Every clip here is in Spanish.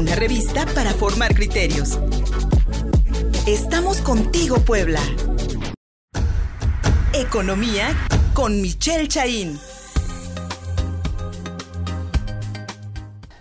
una revista para formar criterios. Estamos contigo, Puebla. Economía con Michelle Chaín.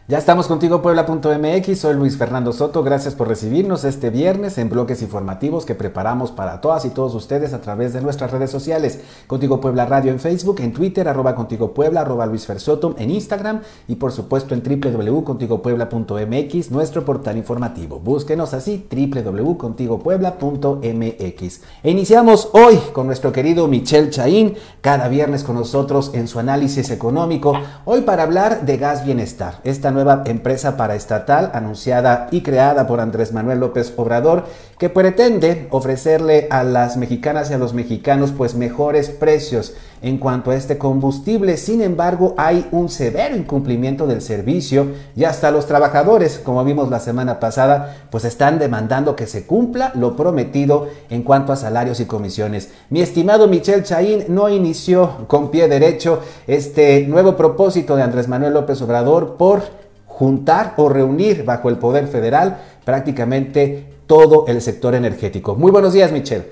Ya estamos contigo Puebla.mx, soy Luis Fernando Soto, gracias por recibirnos este viernes en bloques informativos que preparamos para todas y todos ustedes a través de nuestras redes sociales. Contigo Puebla Radio en Facebook, en Twitter, arroba Contigo Puebla, arroba Luis Fersoto, en Instagram y por supuesto en www.contigopuebla.mx, nuestro portal informativo. Búsquenos así, www.contigopuebla.mx. E iniciamos hoy con nuestro querido Michel Chaín, cada viernes con nosotros en su análisis económico, hoy para hablar de Gas Bienestar, esta nueva empresa paraestatal anunciada y creada por Andrés Manuel López Obrador que pretende ofrecerle a las mexicanas y a los mexicanos pues mejores precios en cuanto a este combustible. Sin embargo, hay un severo incumplimiento del servicio y hasta los trabajadores, como vimos la semana pasada, pues están demandando que se cumpla lo prometido en cuanto a salarios y comisiones. Mi estimado Michel Chaín no inició con pie derecho este nuevo propósito de Andrés Manuel López Obrador por juntar o reunir bajo el poder federal prácticamente todo el sector energético. Muy buenos días, Michelle.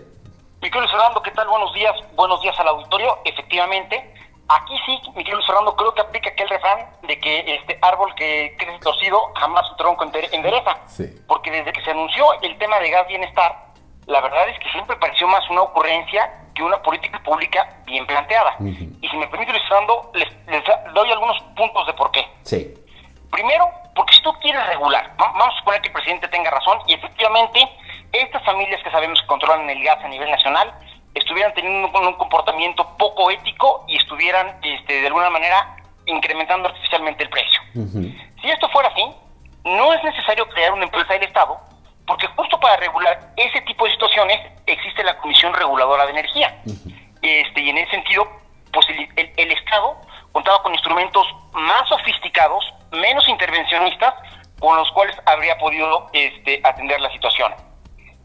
Miguel Fernando, ¿qué tal? Buenos días, buenos días al auditorio. Efectivamente, aquí sí, Miguel Fernando, creo que aplica aquel refrán de que este árbol que crece torcido jamás su tronco endereza. Sí. Porque desde que se anunció el tema de gas bienestar, la verdad es que siempre pareció más una ocurrencia que una política pública bien planteada. Y si me permite, Luis Fernando, les, les doy algunos puntos de por qué. Sí. Primero, porque si tú quieres regular, vamos a suponer que el presidente tenga razón y efectivamente estas familias que sabemos que controlan el gas a nivel nacional estuvieran teniendo un, comportamiento poco ético y estuvieran este, de alguna manera incrementando artificialmente el precio. Si esto fuera así, no es necesario crear una empresa del Estado, porque justo para regular ese tipo de situaciones existe la Comisión Reguladora de Energía. este, y en ese sentido, pues el Estado contaba con instrumentos más sofisticados, menos intervencionistas, con los cuales habría podido este, atender la situación.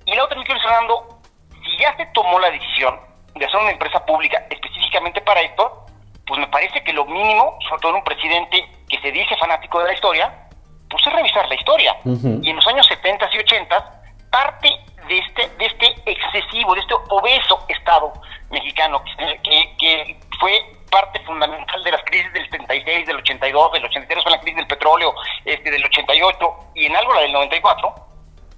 Y la otra, Miguel Fernando, si ya se tomó la decisión de hacer una empresa pública específicamente para esto, pues me parece que lo mínimo, sobre todo en un presidente que se dice fanático de la historia, pues es revisar la historia. Y en los años 70 y 80, parte de este, de este excesivo, de este obeso Estado mexicano, que, que fue parte fundamental de las crisis del 76, del 82, del 83 con la crisis del petróleo, este, del 88 y en algo la del 94,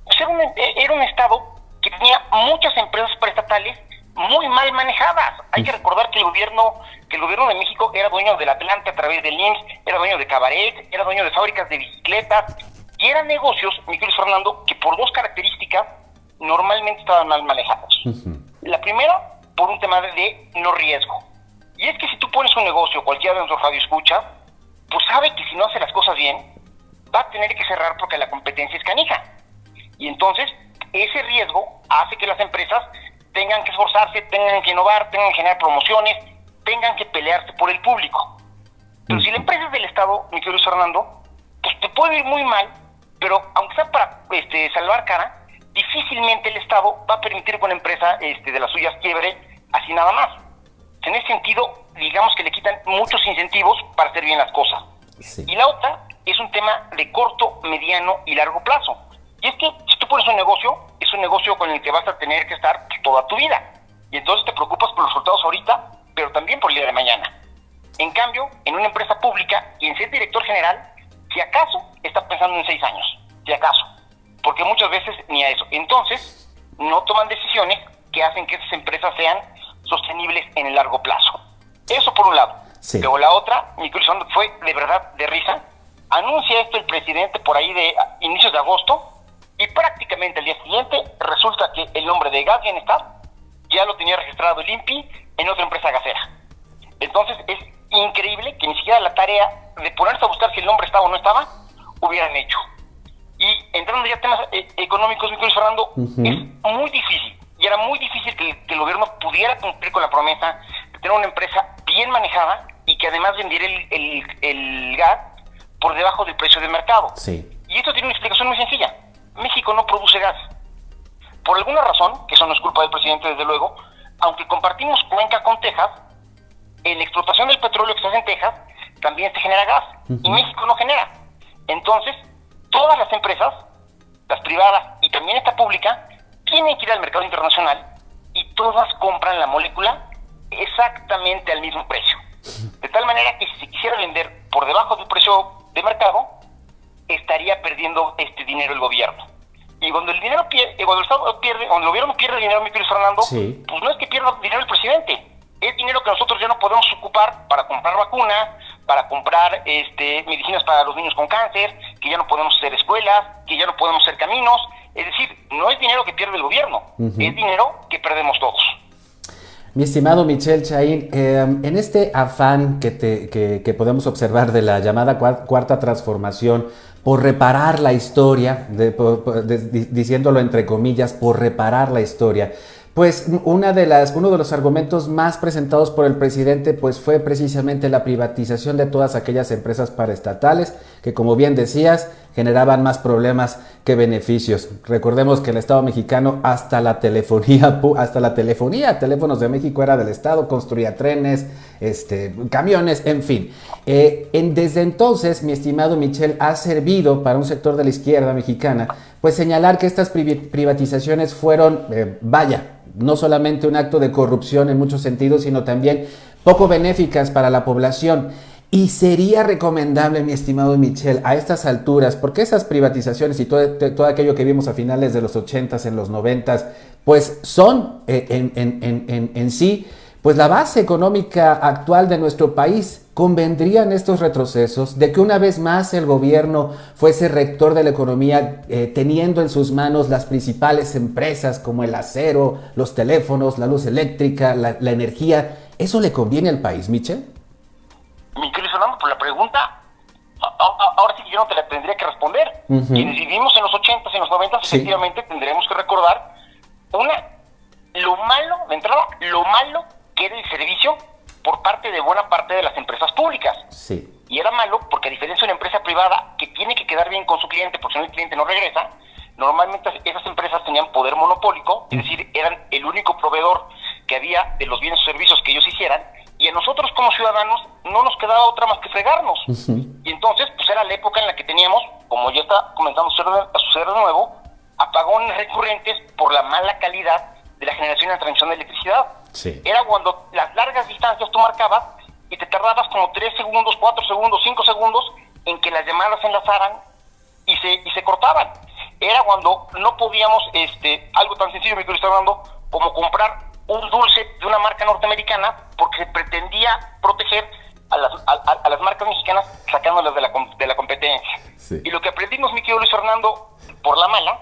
pues era un, era un Estado que tenía muchas empresas prestatales muy mal manejadas. Hay que recordar que el gobierno que el gobierno de México era dueño del Atlante a través del IMSS, era dueño de Cabaret, era dueño de fábricas de bicicletas y eran negocios, Miguel Fernando, que por dos características normalmente estaban mal manejados. La primera, por un tema de no riesgo. Y es que si tú pones un negocio, cualquiera de nuestros radio escucha, pues sabe que si no hace las cosas bien, va a tener que cerrar porque la competencia es canija. Y entonces, ese riesgo hace que las empresas tengan que esforzarse, tengan que innovar, tengan que generar promociones, tengan que pelearse por el público. Pero si la empresa es del Estado, mi querido Fernando, pues te puede ir muy mal, pero aunque sea para este, salvar cara, difícilmente el Estado va a permitir que una empresa este, de las suyas quiebre así nada más. En ese sentido, digamos que le quitan muchos incentivos para hacer bien las cosas. Y la otra es un tema de corto, mediano y largo plazo. Y es que si tú pones un negocio, es un negocio con el que vas a tener que estar toda tu vida. Y entonces te preocupas por los resultados ahorita, pero también por el día de mañana. En cambio, en una empresa pública, quien sea director general, si acaso está pensando en seis años, si acaso. Porque muchas veces ni a eso. Entonces, no toman decisiones que hacen que esas empresas sean sostenibles en el largo plazo. Eso por un lado. Pero la otra, mi curiosidad fue de verdad de risa. Anuncia esto el presidente por ahí de inicios de agosto y prácticamente al día siguiente resulta que el nombre de Gas Bienestar ya lo tenía registrado el INPI en otra empresa gasera. Entonces es increíble que ni siquiera la tarea de ponerse a buscar si el nombre estaba o no estaba, hubieran hecho. Entrando ya a temas eh, económicos, mi Fernando, es muy difícil y era muy difícil que, el gobierno pudiera cumplir con la promesa de tener una empresa bien manejada y que además vendiera el, gas por debajo del precio del mercado. Sí. Y esto tiene una explicación muy sencilla. México no produce gas. Por alguna razón, que eso no es culpa del presidente desde luego, aunque compartimos cuenca con Texas, en la explotación del petróleo que se hace en Texas también se genera gas y México no genera. Entonces, todas las empresas, las privadas y también esta pública, tienen que ir al mercado internacional y todas compran la molécula exactamente al mismo precio. De tal manera que si se quisiera vender por debajo del precio de mercado, estaría perdiendo este dinero el gobierno. Y cuando el dinero pierde, cuando el Estado pierde, cuando el gobierno pierde dinero, mi querido Fernando, pues no es que pierda dinero el presidente, es dinero que nosotros ya no podemos ocupar para comprar vacunas, para comprar este, medicinas para los niños con cáncer, que ya no podemos hacer escuelas, que ya no podemos hacer caminos. Es decir, no es dinero que pierde el gobierno, es dinero que perdemos todos. Mi estimado Michel Chaín, em, en este afán que, te, que, podemos observar de la llamada cuarta transformación, por reparar la historia, diciéndolo entre comillas, por reparar la historia, pues una de las, uno de los argumentos más presentados por el presidente pues fue precisamente la privatización de todas aquellas empresas paraestatales que como bien decías generaban más problemas que beneficios. Recordemos que el Estado mexicano hasta la telefonía, hasta la telefonía, teléfonos de México era del Estado, construía trenes, este, camiones, en fin. Eh, desde entonces, mi estimado Michel, ha servido para un sector de la izquierda mexicana pues señalar que estas privatizaciones fueron, eh, vaya, no solamente un acto de corrupción en muchos sentidos, sino también poco benéficas para la población. Y sería recomendable, mi estimado Michel, a estas alturas, porque esas privatizaciones y todo, todo aquello que vimos a finales de los 80s, en los 90s, pues son eh, en, en sí pues la base económica actual de nuestro país. ¿Convendrían estos retrocesos de que una vez más el gobierno fuese rector de la economía eh, teniendo en sus manos las principales empresas como el acero, los teléfonos, la luz eléctrica, la, energía? ¿Eso le conviene al país, Michel? Mi querido Fernando, por la pregunta, ahora sí que yo no te la tendría que responder. Quienes vivimos en los 80s y en los 90s, efectivamente tendremos que recordar una, lo malo, de entrada, lo malo quede el servicio por parte de buena parte de las empresas públicas. Sí. Y era malo porque a diferencia de una empresa privada que tiene que quedar bien con su cliente porque si no el cliente no regresa, normalmente esas empresas tenían poder monopólico, es decir, eran el único proveedor que había de los bienes o servicios que ellos hicieran y a nosotros como ciudadanos no nos quedaba otra más que fregarnos. Y entonces, pues era la época en la que teníamos, como ya está comenzando a suceder de nuevo, apagones recurrentes por la mala calidad de la generación y la transmisión de electricidad. Era cuando las largas distancias tú marcabas y te tardabas como 3 segundos, 4 segundos, 5 segundos en que las llamadas se enlazaran y se, y se cortaban. Era cuando no podíamos, este, algo tan sencillo, me estoy hablando, como comprar un dulce de una marca norteamericana porque se pretendía proteger a las, a, las marcas mexicanas sacándolas de la, de la competencia. Y lo que aprendimos, mi querido Luis Fernando, por la mala,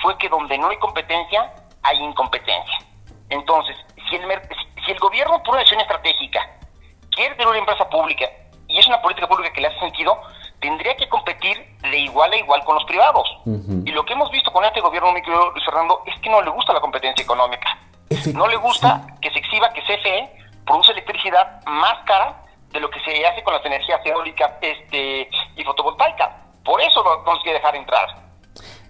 fue que donde no hay competencia, hay incompetencia. Entonces, si el, si el gobierno por una decisión estratégica quiere tener una empresa pública y es una política pública que le hace sentido, tendría que competir de igual a igual con los privados. Y lo que hemos visto con este gobierno, mi querido Luis Fernando, es que no le gusta la competencia económica. No le gusta que se exhiba que CFE produce electricidad más cara de lo que se hace con las energías eólicas este, y fotovoltaicas. Por eso no nos quiere dejar entrar.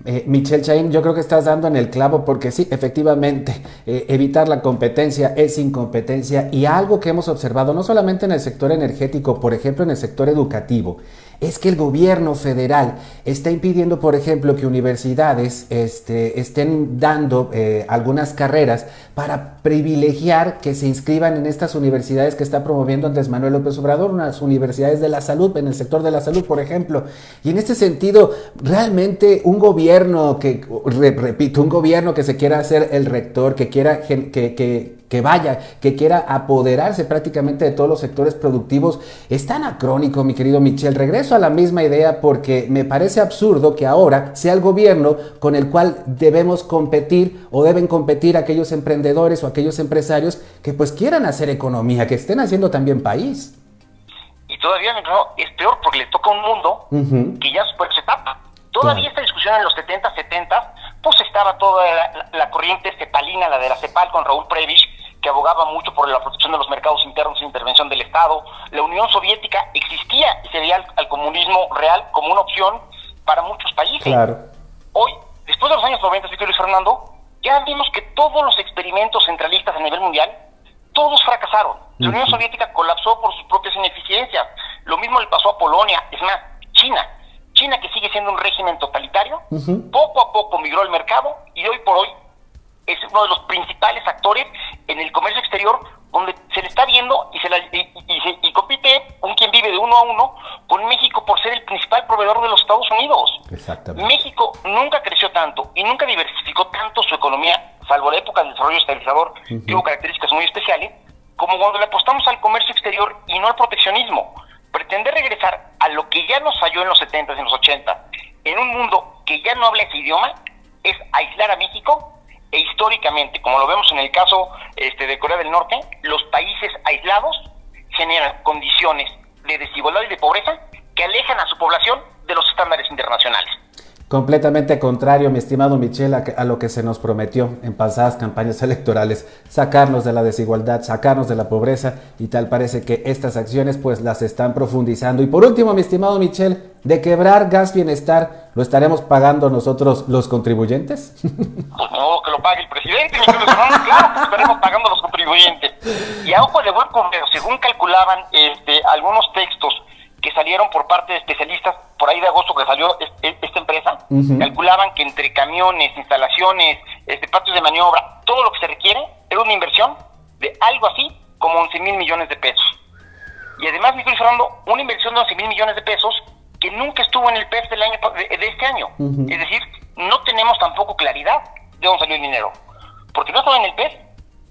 Eh, Michelle Chain, yo creo que estás dando en el clavo porque sí, efectivamente, eh, evitar la competencia es incompetencia y algo que hemos observado no solamente en el sector energético, por ejemplo en el sector educativo, es que el gobierno federal está impidiendo, por ejemplo, que universidades este, estén dando eh, algunas carreras para privilegiar que se inscriban en estas universidades que está promoviendo Andrés Manuel López Obrador, unas universidades de la salud, en el sector de la salud, por ejemplo. Y en este sentido, realmente un gobierno que, repito, un gobierno que se quiera hacer el rector, que quiera que, que vaya, que quiera apoderarse prácticamente de todos los sectores productivos, es tan acrónico, mi querido Michel. Regreso a la misma idea porque me parece absurdo que ahora sea el gobierno con el cual debemos competir o deben competir aquellos emprendedores o aquellos empresarios que pues quieran hacer economía, que estén haciendo también país. Y todavía es peor porque le toca un mundo que ya superó esa etapa. Todavía esta discusión en los 70, 70, pues estaba toda la, corriente cepalina, la de la CEPAL con Raúl Previch, que abogaba mucho por la protección de los mercados internos e intervención del Estado. La Unión Soviética existía y se veía al, comunismo real como una opción para muchos países. Claro. Hoy, después de los años 90, Luis Fernando, ya vimos que todos los experimentos centralistas a nivel mundial, todos fracasaron. La Unión Soviética colapsó por sus propias ineficiencias. Lo mismo le pasó a Polonia, es más, China. China que sigue siendo un régimen totalitario, poco a poco migró al mercado y hoy por hoy es uno de los principales actores en el comercio exterior donde se le está viendo y se, la, y, compite un quien vive de uno a uno con México por ser el principal proveedor de los Estados Unidos. México nunca creció tanto y nunca diversificó tanto su economía, salvo la época del desarrollo estabilizador, que tuvo características muy especiales, como cuando le apostamos al comercio exterior y no al proteccionismo. Pretender regresar a lo que ya nos falló en los 70 y en los 80, en un mundo que ya no habla ese idioma, es aislar a México históricamente, como lo vemos en el caso este, de Corea del Norte, los países aislados generan condiciones de desigualdad y de pobreza que alejan a su población de los estándares internacionales. Completamente contrario, mi estimado Michel, a, lo que se nos prometió en pasadas campañas electorales, sacarnos de la desigualdad, sacarnos de la pobreza y tal parece que estas acciones pues las están profundizando. Y por último, mi estimado Michel, de quebrar gas bienestar, ¿lo estaremos pagando nosotros los contribuyentes? Pues no, que lo pague el presidente, claro que estaremos pagando los contribuyentes. Y a ojo de buen según calculaban este, algunos textos que salieron por parte de especialistas por ahí de agosto que salió esta empresa, calculaban que entre camiones, instalaciones, este, patios de maniobra, todo lo que se requiere era una inversión de algo así como 11 mil millones de pesos. Y además me estoy hablando una inversión de 11 mil millones de pesos que nunca estuvo en el PEF del año, de, este año. Es decir, no tenemos tampoco claridad de dónde salió el dinero. Porque no estaba en el PEF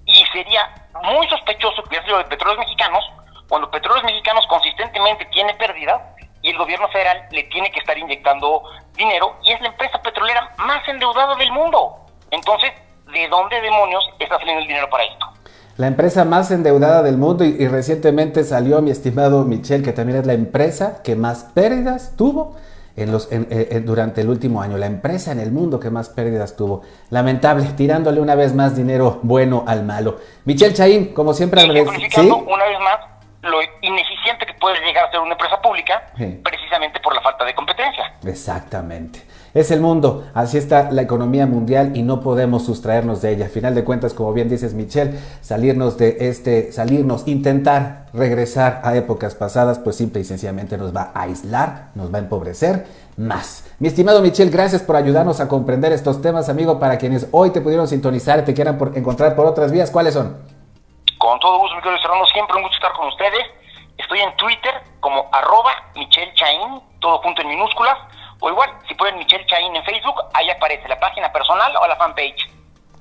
y sería muy sospechoso que hubiera sido de petróleos mexicanos cuando Petróleos Mexicanos consistentemente tiene pérdida y el gobierno federal le tiene que estar inyectando dinero y es la empresa petrolera más endeudada del mundo. Entonces, ¿de dónde demonios está saliendo el dinero para esto? La empresa más endeudada del mundo y, recientemente salió mi estimado Michel, que también es la empresa que más pérdidas tuvo en los, eh, eh, durante el último año, la empresa en el mundo que más pérdidas tuvo. Lamentable, tirándole una vez más dinero bueno al malo. Michel Chaín, como siempre, ¿sí? una vez más lo ineficiente que puede llegar a ser una empresa pública precisamente por la falta de competencia. Exactamente. Es el mundo, así está la economía mundial y no podemos sustraernos de ella. A final de cuentas, como bien dices Michelle, salirnos de este, salirnos, intentar regresar a épocas pasadas, pues simple y sencillamente nos va a aislar, nos va a empobrecer más. Mi estimado Michelle, gracias por ayudarnos a comprender estos temas, amigo, para quienes hoy te pudieron sintonizar y te quieran por encontrar por otras vías, ¿cuáles son? Con todo gusto, mi querido Serrano, siempre un gusto estar con ustedes. Estoy en Twitter como arroba Michelle Chain, todo junto en minúsculas. O igual, si pueden Michelle Chain en Facebook, ahí aparece la página personal o la fanpage.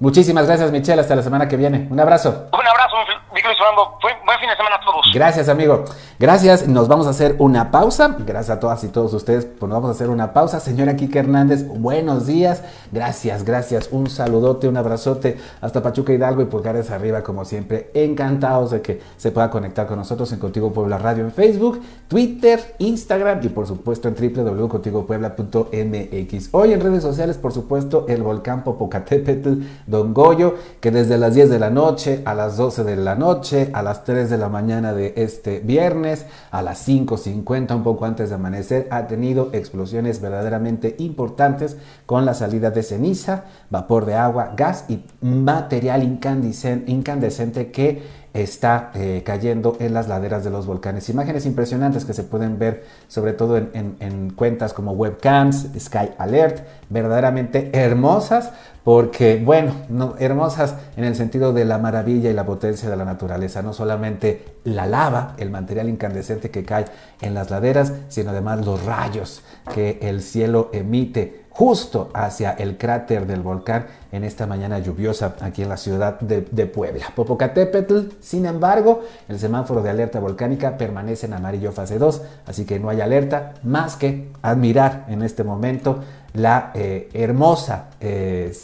Muchísimas gracias, Michelle. Hasta la semana que viene. Un abrazo. Un abrazo, Miguel Fernando. Buen fin de semana a todos. Gracias, amigo. Gracias. Nos vamos a hacer una pausa. Gracias a todas y todos ustedes. Pues nos vamos a hacer una pausa. Señora Kike Hernández, buenos días. Gracias, gracias. Un saludote, un abrazote hasta Pachuca Hidalgo y pulgares arriba, como siempre. Encantados de que se pueda conectar con nosotros en Contigo Puebla Radio en Facebook, Twitter, Instagram y por supuesto en www.contigopuebla.mx. Hoy en redes sociales, por supuesto, el volcán Popocatépetl Don Goyo, que desde las 10 de la noche, a las 12 de la noche, a las 3 de la mañana de este viernes, a las 5.50, un poco antes de amanecer, ha tenido explosiones verdaderamente importantes con la salida de ceniza, vapor de agua, gas y material incandescente que está eh, cayendo en las laderas de los volcanes. Imágenes impresionantes que se pueden ver sobre todo en, cuentas como webcams, Sky Alert, verdaderamente hermosas porque, bueno, no, hermosas en el sentido de la maravilla y la potencia de la naturaleza, no solamente la lava, el material incandescente que cae en las laderas, sino además los rayos que el cielo emite justo hacia el cráter del volcán en esta mañana lluviosa aquí en la ciudad de, Puebla. Popocatépetl, sin embargo, el semáforo de alerta volcánica permanece en amarillo fase 2, así que no hay alerta más que admirar en este momento la eh, hermosa, eh,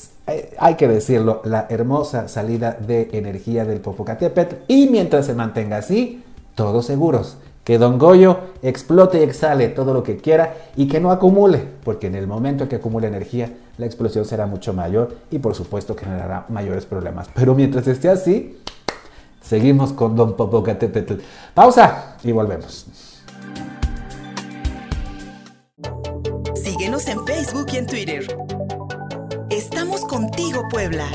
hay que decirlo, la hermosa salida de energía del Popocatépetl y mientras se mantenga así, todos seguros que Don Goyo explote y exhale todo lo que quiera y que no acumule, porque en el momento en que acumule energía, la explosión será mucho mayor y por supuesto generará mayores problemas. Pero mientras esté así, seguimos con Don Popocatépetl. Pausa y volvemos. Síguenos en Facebook y en Twitter. Estamos contigo, Puebla.